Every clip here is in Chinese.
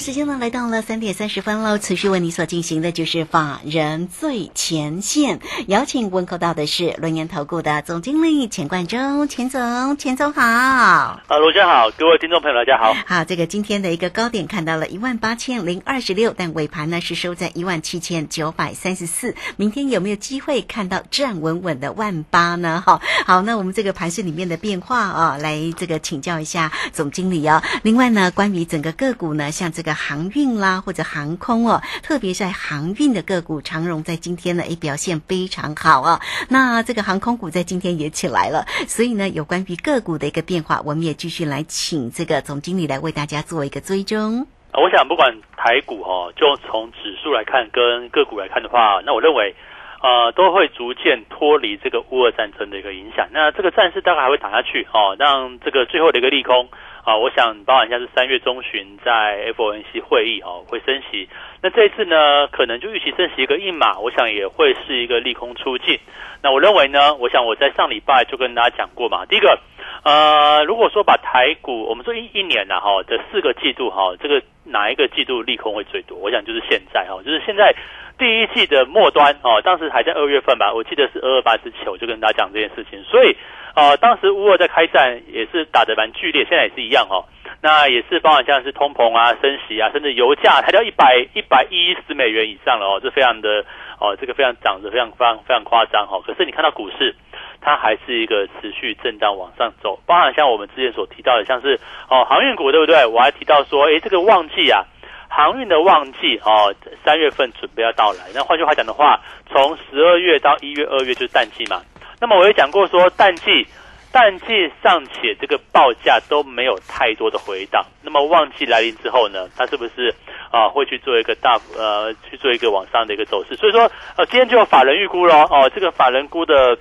时间呢来到了三点三十分喽，持续为你所进行的就是法人最前线，邀请问候到的是轮研投顾的总经理钱冠中，钱总，钱总好。啊，罗先好，各位听众朋友大家好。好，这个今天的一个高点看到了一万八千零二十六，但尾盘呢是收在一万七千九百三十四。明天有没有机会看到站稳稳的万八呢？哈，好，那我们这个盘市里面的变化啊，来这个请教一下总经理哦。另外呢，关于整个个股呢，像这个。航运啦，或者航空哦，特别在航运的个股，长荣在今天呢，也表现非常好啊。那这个航空股在今天也起来了，所以呢，有关于个股的一个变化，我们也继续来请这个总经理来为大家做一个追踪。我想不管台股哦，就从指数来看，跟个股来看的话，那我认为呃，都会逐渐脱离这个乌俄战争的一个影响。那这个战事大概还会打下去哦，让这个最后的一个利空。啊，我想包含一下是三月中旬在 FOMC 会议哦会升息，那这一次呢可能就预期升息一个一码，我想也会是一个利空出尽。那我认为呢，我想我在上礼拜就跟大家讲过嘛，第一个，呃，如果说把台股我们说一一年呐哈的四个季度哈，这个哪一个季度利空会最多？我想就是现在哈，就是现在第一季的末端哦，当时还在二月份吧，我记得是二二八之前我就跟大家讲这件事情，所以。呃，当时乌俄在开战也是打得蛮剧烈，现在也是一样哦。那也是包含像是通膨啊、升息啊，甚至油价抬到一百一百一十美元以上了哦，这非常的哦，这个非常涨得非常非常非常夸张哈。可是你看到股市，它还是一个持续震荡往上走，包含像我们之前所提到的，像是哦航运股对不对？我还提到说，诶，这个旺季啊，航运的旺季哦，三月份准备要到来。那换句话讲的话，从十二月到一月、二月就是淡季嘛。那么我也讲过说，淡季淡季尚且这个报价都没有太多的回档，那么旺季来临之后呢，它是不是啊会去做一个大呃去做一个往上的一个走势？所以说呃今天就有法人预估咯，哦，这个法人估的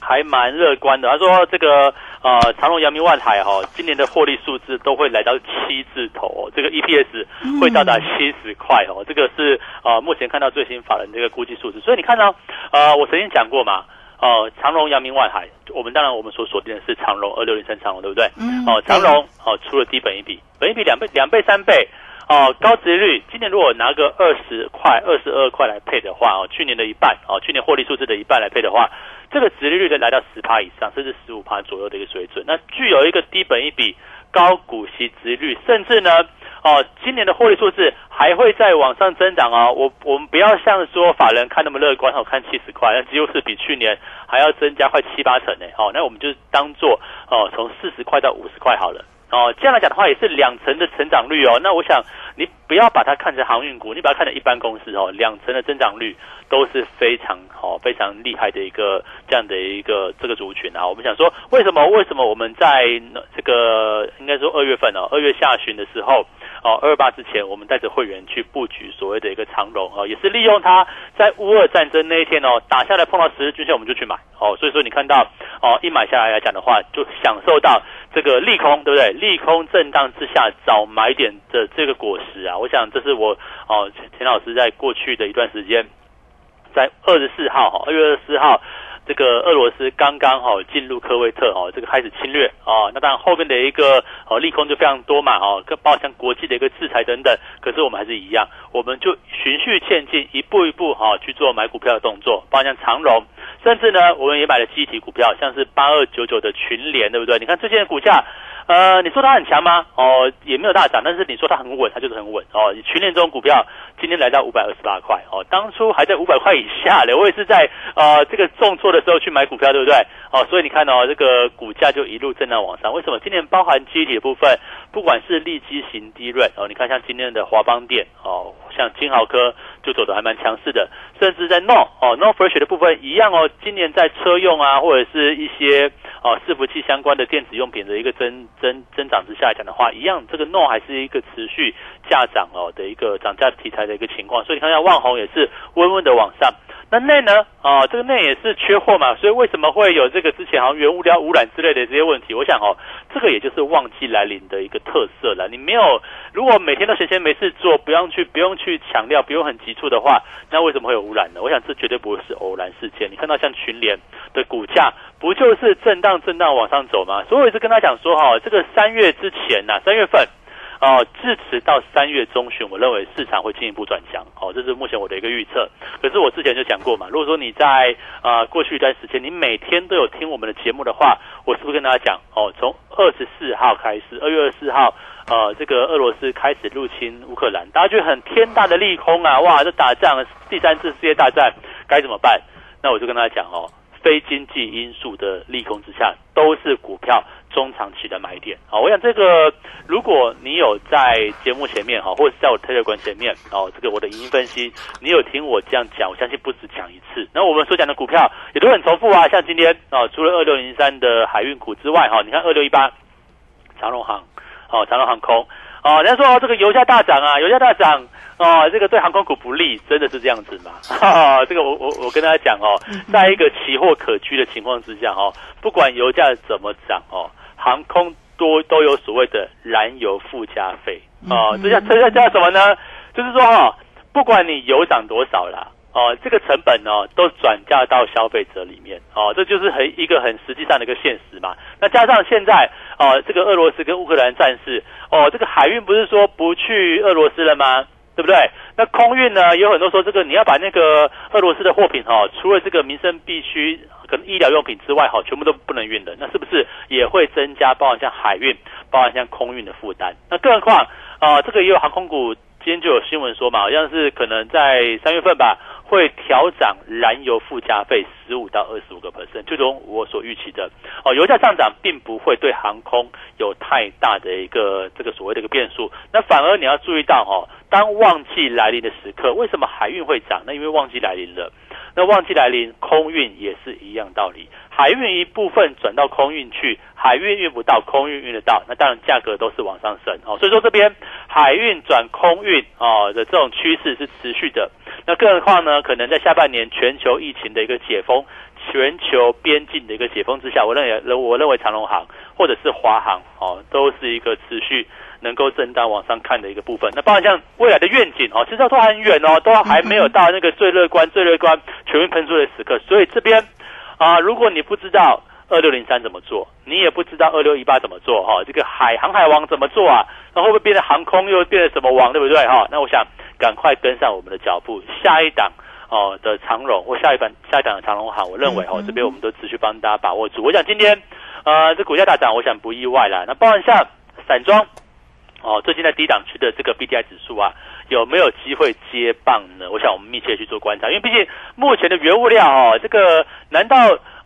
还蛮乐观的，他说这个呃长隆、阳明、万海哈今年的获利数字都会来到七字头，这个 EPS 会到达七十块哦，这个是呃目前看到最新法人这个估计数字，所以你看到呃我曾经讲过嘛。哦，长隆、阳明、外海，我们当然我们所锁定的是长隆二六零三长隆，对不对？嗯。哦，长隆哦出了低本一比，本一比两倍、两倍、三倍。哦，高值率，今年如果拿个二十块、二十二块来配的话，哦，去年的一半，哦，去年获利数字的一半来配的话，这个值利率的来到十趴以上，甚至十五趴左右的一个水准。那具有一个低本一比、高股息值率，甚至呢。哦，今年的获利数字还会再往上增长哦。我我们不要像说法人看那么乐观哦，看七十块，那几乎是比去年还要增加快七八成呢。哦，那我们就当做哦，从四十块到五十块好了。哦，这样来讲的话，也是两成的成长率哦。那我想你不要把它看成航运股，你把它看成一般公司哦，两成的增长率都是非常好、非常厉害的一个这样的一个这个族群啊。我们想说，为什么为什么我们在这个应该说二月份哦，二月下旬的时候。哦，二八之前，我们带着会员去布局所谓的一个长龙哦，也是利用它在乌俄战争那一天哦打下来碰到十日均线，我们就去买哦。所以说你看到哦，一买下来来讲的话，就享受到这个利空，对不对？利空震荡之下找买点的这个果实啊，我想这是我哦，田老师在过去的一段时间，在二十四号哈，二月二十四号。这个俄罗斯刚刚哈进入科威特哦，这个开始侵略哦，那当然后面的一个哦利空就非常多嘛哦，包括像国际的一个制裁等等，可是我们还是一样，我们就循序渐进，一步一步哈去做买股票的动作，包括像长荣，甚至呢我们也买了机体股票，像是八二九九的群联，对不对？你看最近的股价。呃，你说它很强吗？哦，也没有大涨，但是你说它很稳，它就是很稳哦。群联这种股票今天来到五百二十八块哦，当初还在五百块以下的，我也是在呃这个重挫的时候去买股票，对不对？哦，所以你看哦，这个股价就一路震荡往上。为什么？今年包含机体的部分，不管是利基型低润哦，你看像今天的华邦电哦，像金豪科就走的还蛮强势的，甚至在 No 哦 No Fresh 的部分一样哦，今年在车用啊或者是一些。哦，伺服器相关的电子用品的一个增增增长之下来讲的话，一样这个诺还是一个持续价涨哦的一个涨价题材的一个情况，所以你看下万宏也是温温的往上。那内呢？啊，这个内也是缺货嘛，所以为什么会有这个之前好像原物料污染之类的这些问题？我想哦，这个也就是旺季来临的一个特色了。你没有，如果每天都闲闲没事做，不用去不用去强调，不用很急处的话，那为什么会有污染呢？我想这绝对不会是偶然事件。你看到像群联的股价，不就是震荡震荡往上走吗？所以我一直跟他讲说哈，这个三月之前呐，三月份。哦，至此到三月中旬，我认为市场会进一步转强。哦，这是目前我的一个预测。可是我之前就讲过嘛，如果说你在啊过去一段时间，你每天都有听我们的节目的话，我是不是跟大家讲哦，从二十四号开始，二月二十四号，呃，这个俄罗斯开始入侵乌克兰，大家觉得很天大的利空啊，哇，这打仗第三次世界大战该怎么办？那我就跟大家讲哦，非经济因素的利空之下，都是股票。中长期的买点好，我想这个，如果你有在节目前面哈，或者是在我特略馆前面哦，这个我的语音分析，你有听我这样讲，我相信不止讲一次。那我们所讲的股票也都很重复啊，像今天啊，除了二六零三的海运股之外哈，你看二六一八长荣航哦，长荣航空哦，人家说这个油价大涨啊，油价大涨哦，这个对航空股不利，真的是这样子吗？这个我我我跟大家讲哦，在一个期货可居的情况之下哦，不管油价怎么涨哦。航空多都有所谓的燃油附加费哦，这叫这叫叫什么呢？就是说哈，不管你油涨多少啦，哦，这个成本哦都转嫁到消费者里面哦，这就是很一个很实际上的一个现实嘛。那加上现在哦，这个俄罗斯跟乌克兰战事哦，这个海运不是说不去俄罗斯了吗？对不对？那空运呢？有很多说这个你要把那个俄罗斯的货品哈，除了这个民生必需可能医疗用品之外哈，全部都不能运的。那是不是也会增加包含像海运、包含像空运的负担？那更何况啊，这个也有航空股今天就有新闻说嘛，好像是可能在三月份吧。会调涨燃油附加费十五到二十五个 percent，就如我所预期的哦。油价上涨并不会对航空有太大的一个这个所谓的一个变数，那反而你要注意到哦，当旺季来临的时刻，为什么海运会涨？那因为旺季来临了。那旺季来临，空运也是一样道理。海运一部分转到空运去，海运运不到，空运运得到，那当然价格都是往上升哦。所以说这边海运转空运哦的这种趋势是持续的。那更何况呢？可能在下半年全球疫情的一个解封，全球边境的一个解封之下，我认为我认为长龙航或者是华航哦，都是一个持续。能够震荡往上看的一个部分，那包括像未来的愿景哦，其实都很远哦，都还没有到那个最乐观、最乐观全面喷出的时刻。所以这边啊，如果你不知道二六零三怎么做，你也不知道二六一八怎么做哈，这个海航海王怎么做啊？那会不会变成航空又变成什么王，对不对哈？那我想赶快跟上我们的脚步，下一档哦的长荣或下一版下一档的长荣行，我认为哦这边我们都持续帮大家把握住。我想今天呃这股价大涨，我想不意外啦。那包含像散装。哦，最近在低档区的这个 B D I 指数啊，有没有机会接棒呢？我想我们密切去做观察，因为毕竟目前的原物料哦，这个难道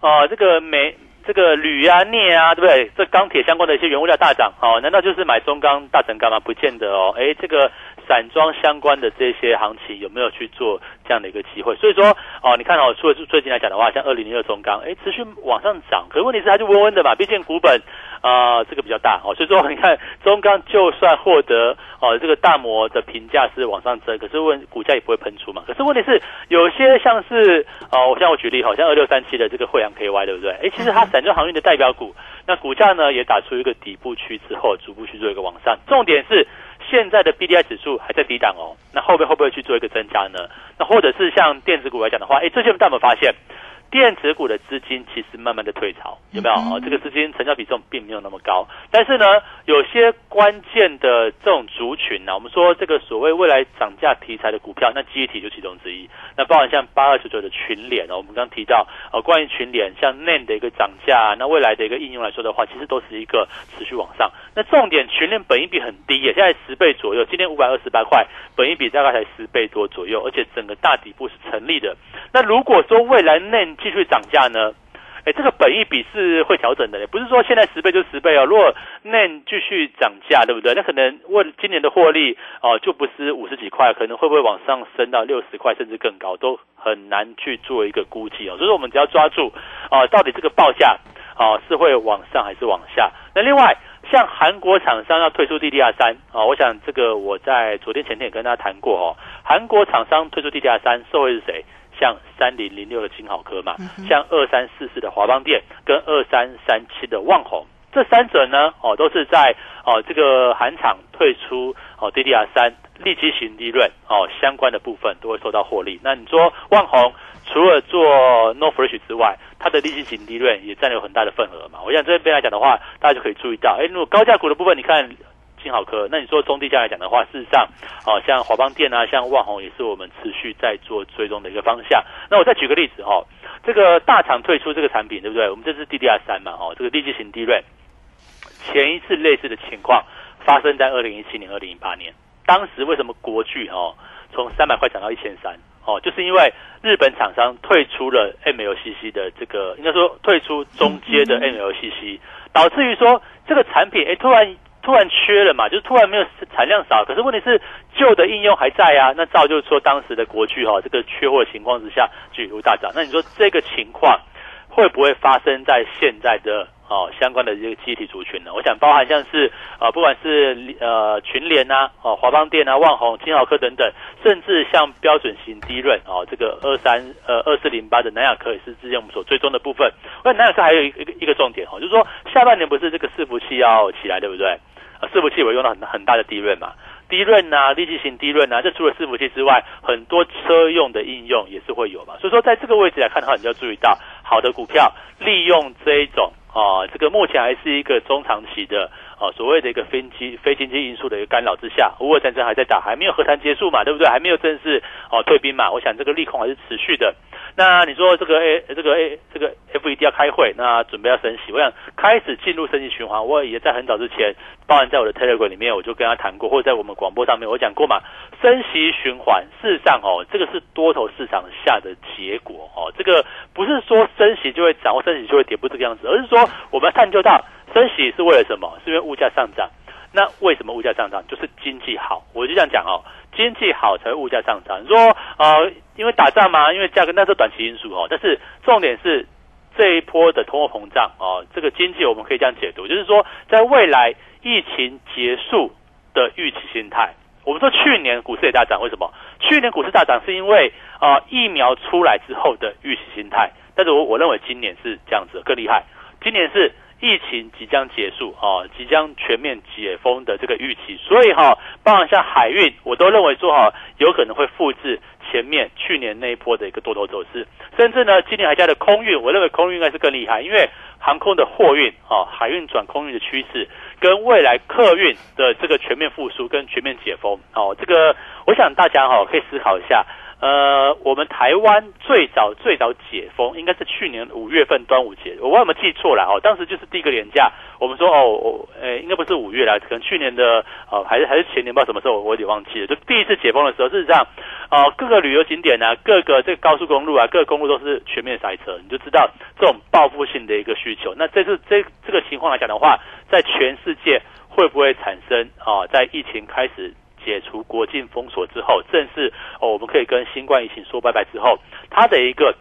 呃这个煤、这个铝啊、镍啊，对不对？这钢铁相关的一些原物料大涨，哦，难道就是买中钢、大成钢吗？不见得哦。哎，这个散装相关的这些行情有没有去做这样的一个机会？所以说哦，你看哦，除了最近来讲的话，像二零零二中钢，哎，持续往上涨，可是问题是它就温温的嘛，毕竟股本。啊，这个比较大哦，所以说你看中钢就算获得哦这个大摩的评价是往上增，可是问股价也不会喷出嘛。可是问题是有些像是哦，我像我举例，好像二六三七的这个惠阳 KY 对不对？哎，其实它散装航运的代表股，那股价呢也打出一个底部区之后，逐步去做一个往上。重点是现在的 BDI 指数还在低档哦，那后面会不会去做一个增加呢？那或者是像电子股来讲的话，哎，最近大家有没有发现？电子股的资金其实慢慢的退潮，有没有啊？这个资金成交比重并没有那么高，但是呢，有些关键的这种族群呢，我们说这个所谓未来涨价题材的股票，那记忆体就其中之一。那包含像八二九九的群联哦，我们刚提到呃，关于群联像 NAND 的一个涨价，那未来的一个应用来说的话，其实都是一个持续往上。那重点群联本益比很低耶，现在十倍左右，今天五百二十八块，本益比大概才十倍多左右，而且整个大底部是成立的。那如果说未来 NAND 继续涨价呢？哎，这个本益比是会调整的，不是说现在十倍就十倍哦。如果 NAND 继续涨价，对不对？那可能问今年的获利哦，就不是五十几块，可能会不会往上升到六十块，甚至更高，都很难去做一个估计哦。所以说，我们只要抓住哦，到底这个报价哦是会往上还是往下？那另外，像韩国厂商要退出 DDR 三啊，我想这个我在昨天前天也跟大家谈过哦。韩国厂商退出 DDR 三，受惠是谁？像三零零六的金好科嘛，像二三四四的华邦电跟二三三七的旺宏，这三者呢，哦，都是在哦这个韩厂退出哦 DDR 三立即型利润哦相关的部分都会受到获利。那你说旺宏除了做 No Fresh 之外，它的利息型利润也占有很大的份额嘛？我想这边来讲的话，大家就可以注意到，哎，如果高价股的部分，你看金好科，那你说中低价来讲的话，事实上，哦，像华邦电啊，像万宏也是我们持续在做追踪的一个方向。那我再举个例子哦，这个大厂退出这个产品，对不对？我们这是 DDR 三嘛，哦，这个利息型低润，前一次类似的情况发生在二零一七年、二零一八年，当时为什么国巨哦从三百块涨到一千三？哦，就是因为日本厂商退出了 MLCC 的这个，应该说退出中阶的 MLCC，导致于说这个产品哎突然突然缺了嘛，就是突然没有产量少，可是问题是旧的应用还在啊，那造就是说当时的国巨哈这个缺货情况之下巨如大涨，那你说这个情况会不会发生在现在的？哦，相关的这个机体族群呢，我想包含像是呃，不管是呃群联啊，哦华邦电啊、万宏、金豪科等等，甚至像标准型低润哦，这个二三呃二四零八的南亚科也是之前我们所追踪的部分。那南亚科还有一个一个重点哦，就是说下半年不是这个伺服器要起来，对不对？啊，伺服器我用了很很大的低润嘛，低润呐，立即型低润呐，这除了伺服器之外，很多车用的应用也是会有嘛。所以说，在这个位置来看的话，你就要注意到好的股票利用这一种。啊，这个目前还是一个中长期的啊，所谓的一个非经非经济因素的一个干扰之下，乌战争还在打，还没有和谈结束嘛，对不对？还没有正式哦退兵嘛，我想这个利空还是持续的。那你说这个 A 这个 A 这个 FED 要开会，那准备要升息，我想开始进入升息循环。我也在很早之前，包含在我的 Telegram 里面，我就跟他谈过，或者在我们广播上面我讲过嘛。升息循环，事实上哦，这个是多头市场下的结果哦。这个不是说升息就会涨或升息就会跌，不这个样子，而是说我们探究到升息是为了什么？是因为物价上涨。那为什么物价上涨？就是经济好，我就这样讲哦，经济好才会物价上涨。你说呃，因为打仗嘛，因为价格那是短期因素哦。但是重点是这一波的通货膨胀哦，这个经济我们可以这样解读，就是说在未来疫情结束的预期心态。我们说去年股市也大涨，为什么？去年股市大涨是因为啊疫苗出来之后的预期心态。但是我我认为今年是这样子更厉害，今年是。疫情即将结束啊，即将全面解封的这个预期，所以哈，包含像海运，我都认为说哈，有可能会复制前面去年那一波的一个多头走势，甚至呢，今年还加的空运，我认为空运应该是更厉害，因为航空的货运啊，海运转空运的趋势，跟未来客运的这个全面复苏跟全面解封哦，这个我想大家哈可以思考一下。呃，我们台湾最早最早解封应该是去年五月份端午节，我有没有记错了哦？当时就是第一个年假，我们说哦，呃，应该不是五月啦，可能去年的哦，还是还是前年，不知道什么时候，我有点忘记了。就第一次解封的时候，事实上，哦，各个旅游景点啊，各个这个高速公路啊，各个公路都是全面塞车，你就知道这种报复性的一个需求。那这次这这个情况来讲的话，在全世界会不会产生啊？在疫情开始。解除国境封锁之后，正是哦，我们可以跟新冠疫情说拜拜之后，它的一个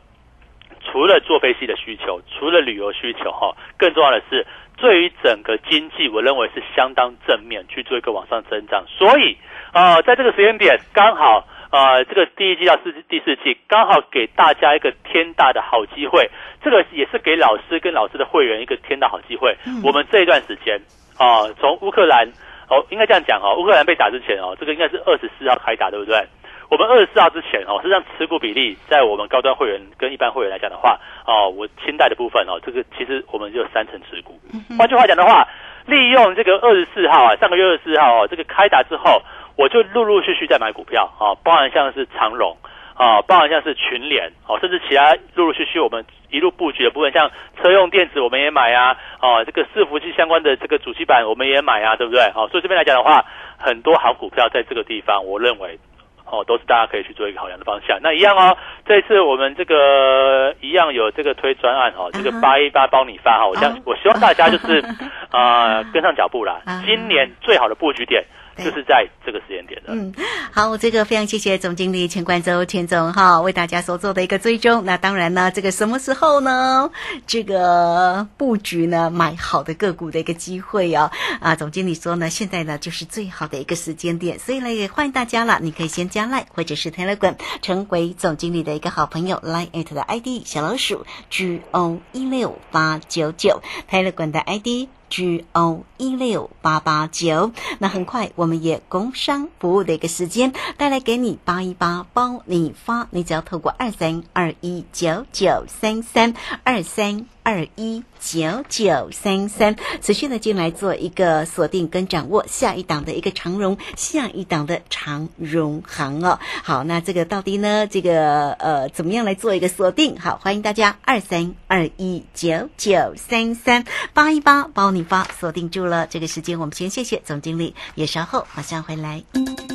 除了坐飞机的需求，除了旅游需求哈，更重要的是对于整个经济，我认为是相当正面去做一个往上增长。所以啊，在这个时间点，刚好啊，这个第一季到四第四季，刚好给大家一个天大的好机会。这个也是给老师跟老师的会员一个天大好机会。我们这一段时间啊，从乌克兰。哦，应该这样讲哦，乌克兰被打之前哦，这个应该是二十四号开打，对不对？我们二十四号之前哦，实际上持股比例在我们高端会员跟一般会员来讲的话，哦，我清代的部分哦，这个其实我们就有三成持股。换句话讲的话，利用这个二十四号啊，上个月二十四号哦，这个开打之后，我就陆陆续续在买股票啊，包含像是长荣。啊，包含像是群联，哦，甚至其他陆陆续续我们一路布局的部分，像车用电子我们也买啊，哦，这个伺服器相关的这个主机板我们也买啊，对不对？哦，所以这边来讲的话，很多好股票在这个地方，我认为，哦，都是大家可以去做一个考量的方向。那一样哦，这次我们这个一样有这个推专案哦，这个八一八包你发哈，我相我希望大家就是 啊跟上脚步啦。今年最好的布局点。对就是在这个时间点的。嗯，好，这个非常谢谢总经理钱冠周钱总哈，为大家所做的一个追踪。那当然呢，这个什么时候呢？这个布局呢，买好的个股的一个机会哦。啊，总经理说呢，现在呢就是最好的一个时间点，所以呢也欢迎大家了，你可以先加 Line 或者是 Telegram 成为总经理的一个好朋友，Line at 的 ID 小老鼠 G O 一六八九九，Telegram 的 ID。G O 一六八八九，那很快我们也工商服务的一个时间带来给你八一八包你发，你只要透过二三二一九九三三二三二一九九三三持续的进来做一个锁定跟掌握下一档的一个长荣，下一档的长荣行哦。好，那这个到底呢？这个呃怎么样来做一个锁定？好，欢迎大家二三二一九九三三八一八包你。发锁定住了这个时间，我们先谢谢总经理，也稍后马上回来。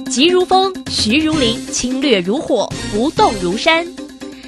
急如风，徐如林，侵略如火，不动如山。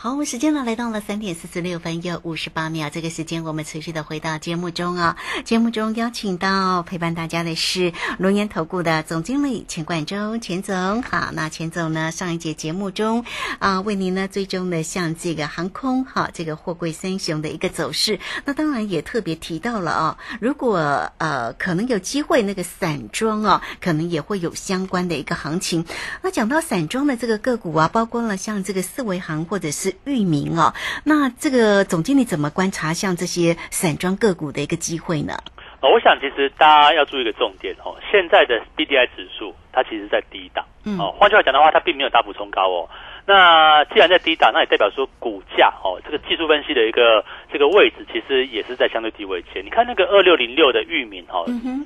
好，我们时间呢来到了三点四十六分又五十八秒，这个时间我们持续的回到节目中啊。节目中邀请到陪伴大家的是龙岩投顾的总经理钱冠中钱总。好，那钱总呢上一节节目中啊为您呢追踪的像这个航空哈这个货柜三雄的一个走势，那当然也特别提到了啊，如果呃可能有机会那个散装啊，可能也会有相关的一个行情。那讲到散装的这个个股啊，包括了像这个四维行或者是。域名哦，那这个总经理怎么观察像这些散装个股的一个机会呢？哦，我想其实大家要注意一个重点哦，现在的 B D I 指数它其实在低档，哦，换句话讲的话，它并没有大幅冲高哦。那既然在低档，那也代表说股价哦，这个技术分析的一个这个位置，其实也是在相对低位前。你看那个二六零六的域名哦，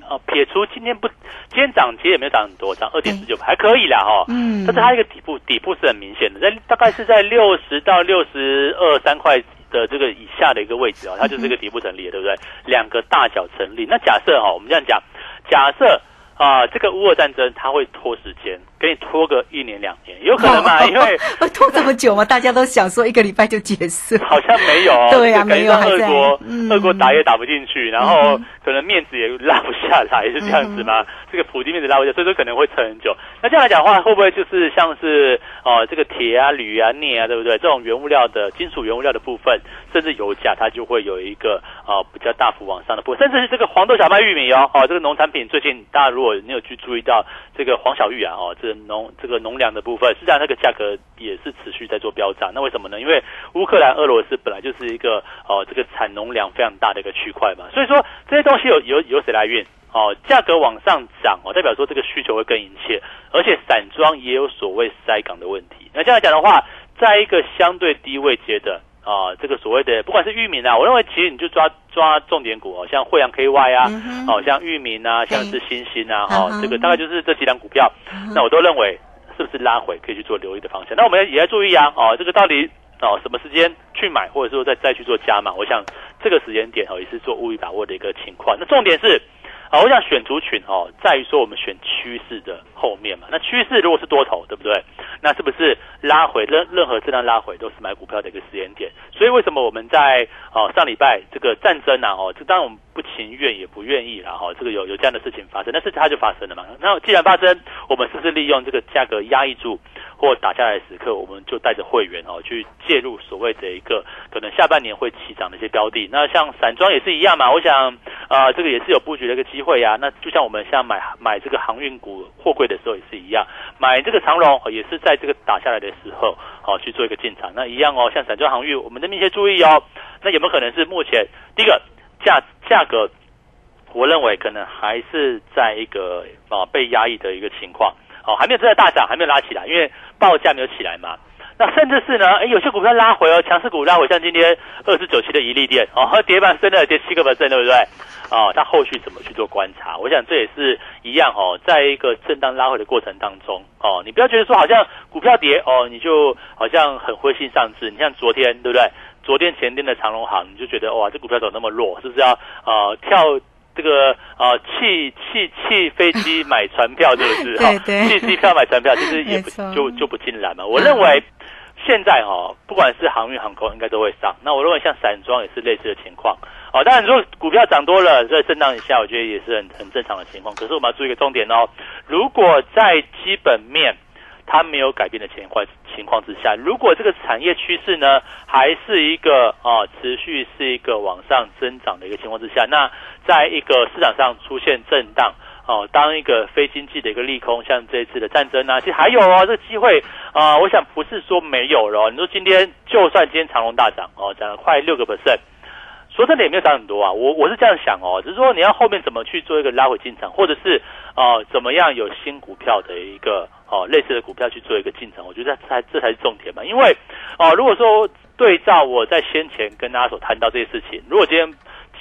哦，撇除今天不，今天涨其实也没有涨很多，涨二点四九，还可以啦哈。嗯，但是它一个底部底部是很明显的，在大概是在六十到六十二三块的这个以下的一个位置哦，它就是一个底部成立，对不对？两个大小成立。那假设哈，我们这样讲，假设。啊，这个乌俄战争它会拖时间，给你拖个一年两年，有可能吧？因为 拖这么久嘛，大家都想说一个礼拜就结束，好像没有，对呀，没有，俄国，俄国打也打不进去，然后可能面子也拉不下来，是这样子吗？这个普京面子拉不下，所以说可能会撑很久。那这样来讲的话，会不会就是像是哦，这个铁啊、铝啊、镍啊，对不对？这种原物料的金属原物料的部分，甚至油价，它就会有一个啊比较大幅往上的部分，甚至是这个黄豆、小麦、玉米哦，哦，这个农产品最近大家如果你有去注意到这个黄小玉啊，哦，这农这个农粮的部分，实际上那个价格也是持续在做飙涨。那为什么呢？因为乌克兰、俄罗斯本来就是一个哦，这个产农粮非常大的一个区块嘛，所以说这些东西有有由谁来运？哦，价格往上涨哦，代表说这个需求会更殷切，而且散装也有所谓塞港的问题。那这样讲的话，在一个相对低位阶的。啊，这个所谓的不管是域名啊，我认为其实你就抓抓重点股哦，像惠阳 KY 啊，哦，像域名啊，像是新兴啊，哈，这个大概就是这几档股票，那我都认为是不是拉回可以去做留意的方向。那我们也要注意啊，哦，这个到底哦什么时间去买，或者说再再去做加码？我想这个时间点哦也是做务必把握的一个情况。那重点是。啊，我想选族群哦，在于说我们选趋势的后面嘛。那趋势如果是多头，对不对？那是不是拉回任任何这样拉回都是买股票的一个时间点？所以为什么我们在哦上礼拜这个战争啊哦，这当然我们不情愿也不愿意然后这个有有这样的事情发生，但是它就发生了嘛。那既然发生，我们是不是利用这个价格压抑住？或打下来时刻，我们就带着会员哦去介入所谓的一个可能下半年会起涨的一些标的。那像散装也是一样嘛，我想啊，这个也是有布局的一个机会呀。那就像我们像买买这个航运股货柜的时候也是一样，买这个长龙也是在这个打下来的时候哦去做一个进场。那一样哦，像散装航运，我们的密切注意哦。那有没有可能是目前第一个价价格？我认为可能还是在一个啊被压抑的一个情况，哦，还没有真的大涨，还没有拉起来，因为报价没有起来嘛。那甚至是呢，哎，有些股票拉回哦，强势股拉回，像今天二十九期的一利店哦，和 跌板升了跌七个百分，对不对？哦，它后续怎么去做观察？我想这也是一样哦，在一个震荡拉回的过程当中哦，你不要觉得说好像股票跌哦，你就好像很灰心丧志。你像昨天对不对？昨天前天的长隆行，你就觉得哇，这股票怎么那么弱？是不是要呃跳？这个啊，弃弃弃飞机买船票，是不是？对 对，弃机票买船票，其实也不就就不尽然嘛。我认为现在哈，不管是航运航空，应该都会上。那我认为像散装也是类似的情况。哦，当然如果股票涨多了，在震荡一下，我觉得也是很很正常的情况。可是我们要注意一个重点哦，如果在基本面。它没有改变的情况情况之下，如果这个产业趋势呢，还是一个啊持续是一个往上增长的一个情况之下，那在一个市场上出现震荡哦，当一个非经济的一个利空，像这一次的战争啊，其实还有哦，这个机会啊，我想不是说没有了。你说今天就算今天长隆大涨哦，涨了快六个 percent。说真的也没有涨很多啊，我我是这样想哦，只是说你要后面怎么去做一个拉回进场，或者是哦怎么样有新股票的一个哦类似的股票去做一个进程，我觉得才这才是重点嘛。因为哦如果说对照我在先前跟大家所谈到这些事情，如果今天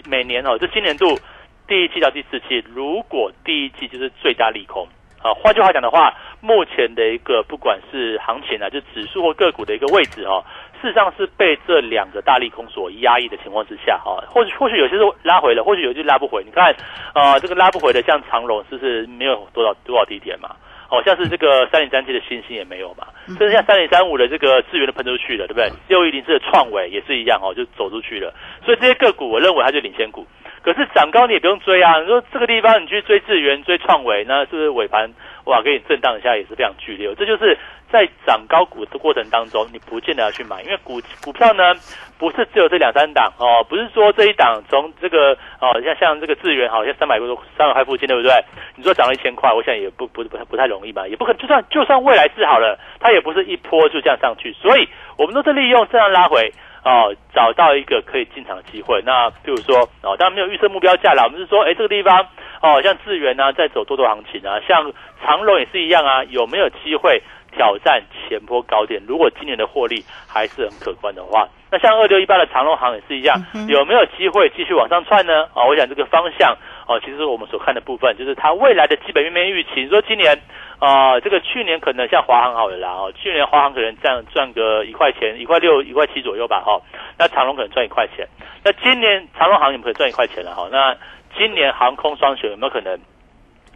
每年哦就今年度第一季到第四季，如果第一季就是最大利空啊，换句话讲的话，目前的一个不管是行情啊，就指数或个股的一个位置哦。事实上是被这两个大利空所压抑的情况之下，哈，或许或许有些是拉回了，或许有些拉不回。你看，呃，这个拉不回的，像长隆，是不是没有多少多少低点嘛？哦，像是这个三零三七的星星也没有嘛，甚至像三零三五的这个资源都喷出去了，对不对？六一零四的创维也是一样哦，就走出去了。所以这些个股，我认为它就领先股。可是涨高你也不用追啊！你说这个地方你去追智源、追创维，那是不是尾盘哇给你震荡一下也是非常剧烈？这就是在涨高股的过程当中，你不见得要去买，因为股股票呢不是只有这两三档哦，不是说这一档从这个哦像像这个智源好像三百多三百块附近对不对？你说涨了一千块，我想也不不不太不太容易吧？也不可能就算就算未来治好了，它也不是一波就这样上去，所以我们都是利用这样拉回。哦，找到一个可以进场的机会。那比如说，哦，当然没有预设目标价啦。我们是说，哎，这个地方，哦，像智源呢，在走多多行情啊，像长隆也是一样啊，有没有机会挑战前波高点？如果今年的获利还是很可观的话，那像二六一八的长隆行也是一样，有没有机会继续往上窜呢？啊，我想这个方向，哦，其实我们所看的部分，就是它未来的基本面面预期。说今年。啊，这个去年可能像华航好了啦，哦，去年华航可能赚赚个一块钱，一块六、一块七左右吧，哈。那长隆可能赚一块钱，那今年长隆航有没有赚一块钱了？哈，那今年航空双雄有没有可能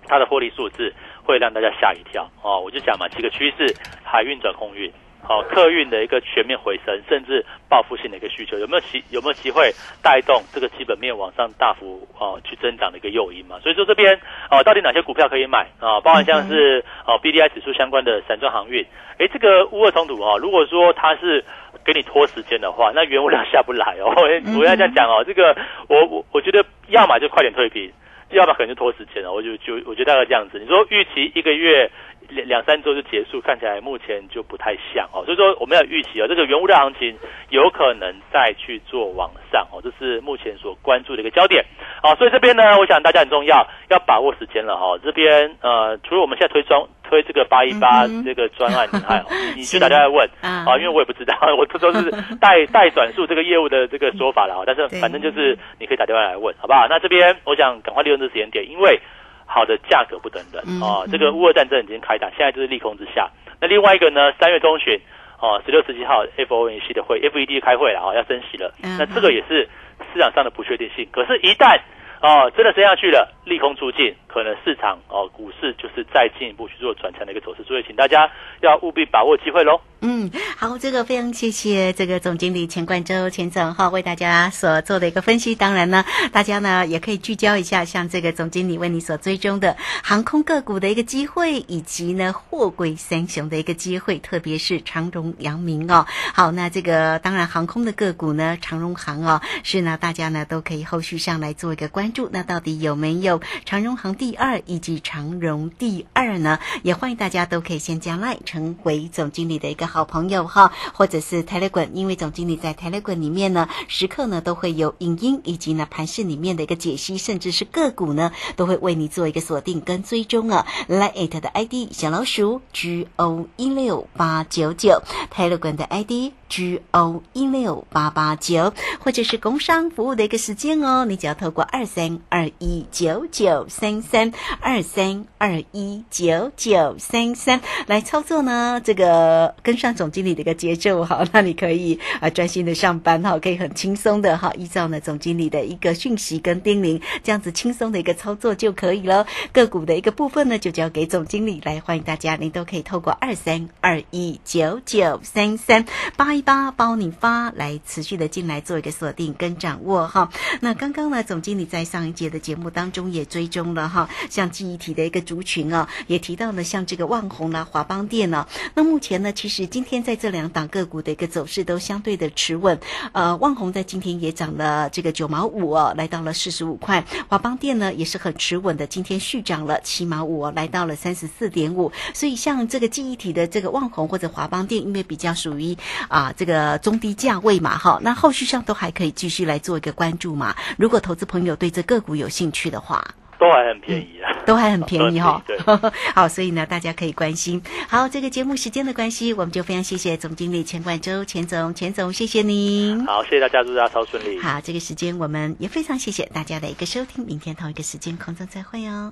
它的获利数字会让大家吓一跳？哦，我就讲嘛，几个趋势，海运转空运。好，客运的一个全面回升，甚至报复性的一个需求，有没有机有没有机会带动这个基本面往上大幅啊去增长的一个诱因嘛？所以说这边啊，到底哪些股票可以买啊？包含像是哦 B D I 指数相关的散装航运，哎，这个乌俄冲突啊，如果说它是给你拖时间的话，那原物料下不来哦。我要这样讲哦，这个我我我觉得要么就快点退平，要么可能就拖时间了。我就就我觉得大概这样子。你说预期一个月。两两三周就结束，看起来目前就不太像哦，所以说我们要预期哦，这个原物料行情有可能再去做往上哦，这是目前所关注的一个焦点哦，所以这边呢，我想大家很重要，要把握时间了哈。这边呃，除了我们现在推专推这个八一八这个专案，你看你去大家来问啊，因为我也不知道，我这都是代代 转述这个业务的这个说法了哈，但是反正就是你可以打电话来问，好不好？那这边我想赶快利用这时间点，因为。好的价格不等人啊，这个乌俄战争已经开打，现在就是利空之下。那另外一个呢，三月中旬哦，十六、十七号 FOMC 的会，FED 开会了啊，要升息了。那这个也是市场上的不确定性。可是，一旦哦真的升下去了，利空出尽，可能市场哦股市就是再进一步去做转强的一个走势，所以请大家要务必把握机会喽。嗯，好，这个非常谢谢这个总经理钱冠周钱总哈为大家所做的一个分析。当然呢，大家呢也可以聚焦一下，像这个总经理为你所追踪的航空个股的一个机会，以及呢货柜三雄的一个机会，特别是长荣、阳明哦。好，那这个当然航空的个股呢，长荣航哦，是呢大家呢都可以后续上来做一个关注。那到底有没有长荣航第二以及长荣第二呢？也欢迎大家都可以先加赖成为总经理的一个。好朋友哈，或者是 Telegram，因为总经理在 Telegram 里面呢，时刻呢都会有影音以及呢盘市里面的一个解析，甚至是个股呢都会为你做一个锁定跟追踪啊。Lite 的 ID 小老鼠 G O 一六八九九，Telegram 的 ID G O 一六八八九，或者是工商服务的一个时间哦，你只要透过二三二一九九三三二三二一九九三三来操作呢，这个跟上。总经理的一个节奏哈，那你可以啊专心的上班哈，可以很轻松的哈，依照呢总经理的一个讯息跟叮咛，这样子轻松的一个操作就可以了。个股的一个部分呢，就交给总经理来，欢迎大家，您都可以透过二三二一九九三三八八包你发来持续的进来做一个锁定跟掌握哈。那刚刚呢，总经理在上一节的节目当中也追踪了哈，像记忆体的一个族群啊，也提到了像这个万宏啦、华邦电呢，那目前呢，其实。今天在这两档个股的一个走势都相对的持稳，呃，万宏在今天也涨了这个九毛五哦，来到了四十五块。华邦电呢也是很持稳的，今天续涨了七毛五哦，来到了三十四点五。所以像这个记忆体的这个万宏或者华邦电，因为比较属于啊这个中低价位嘛，哈，那后续上都还可以继续来做一个关注嘛。如果投资朋友对这个股有兴趣的话。都还很便宜啊，都还很便宜哈。对，好，所以呢，大家可以关心。好，这个节目时间的关系，我们就非常谢谢总经理钱冠周钱总，钱总，谢谢您。好，谢谢大家，祝大家超顺利。好，这个时间我们也非常谢谢大家的一个收听，明天同一个时间空中再会哦。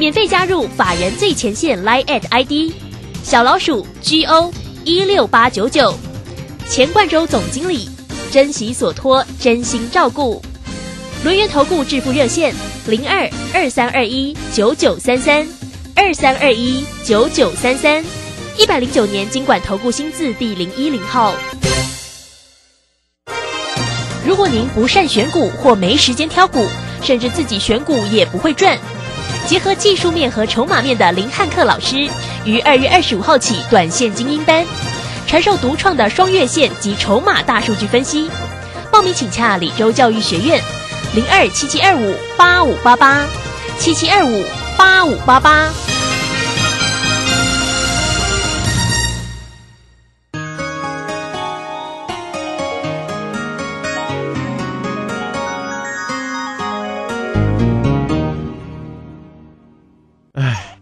免费加入法人最前线 Line at ID 小老鼠 G O 一六八九九，钱冠洲总经理，珍惜所托，真心照顾。轮源投顾致富热线零二二三二一九九三三二三二一九九三三一百零九年经管投顾新字第零一零号。如果您不善选股或没时间挑股，甚至自己选股也不会赚，结合技术面和筹码面的林汉克老师，于二月二十五号起短线精英班，传授独创的双月线及筹码大数据分析。报名请洽李州教育学院。零二七七二五八五八八，七七二五八五八八。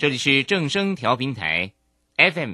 这里是正声调频台，FM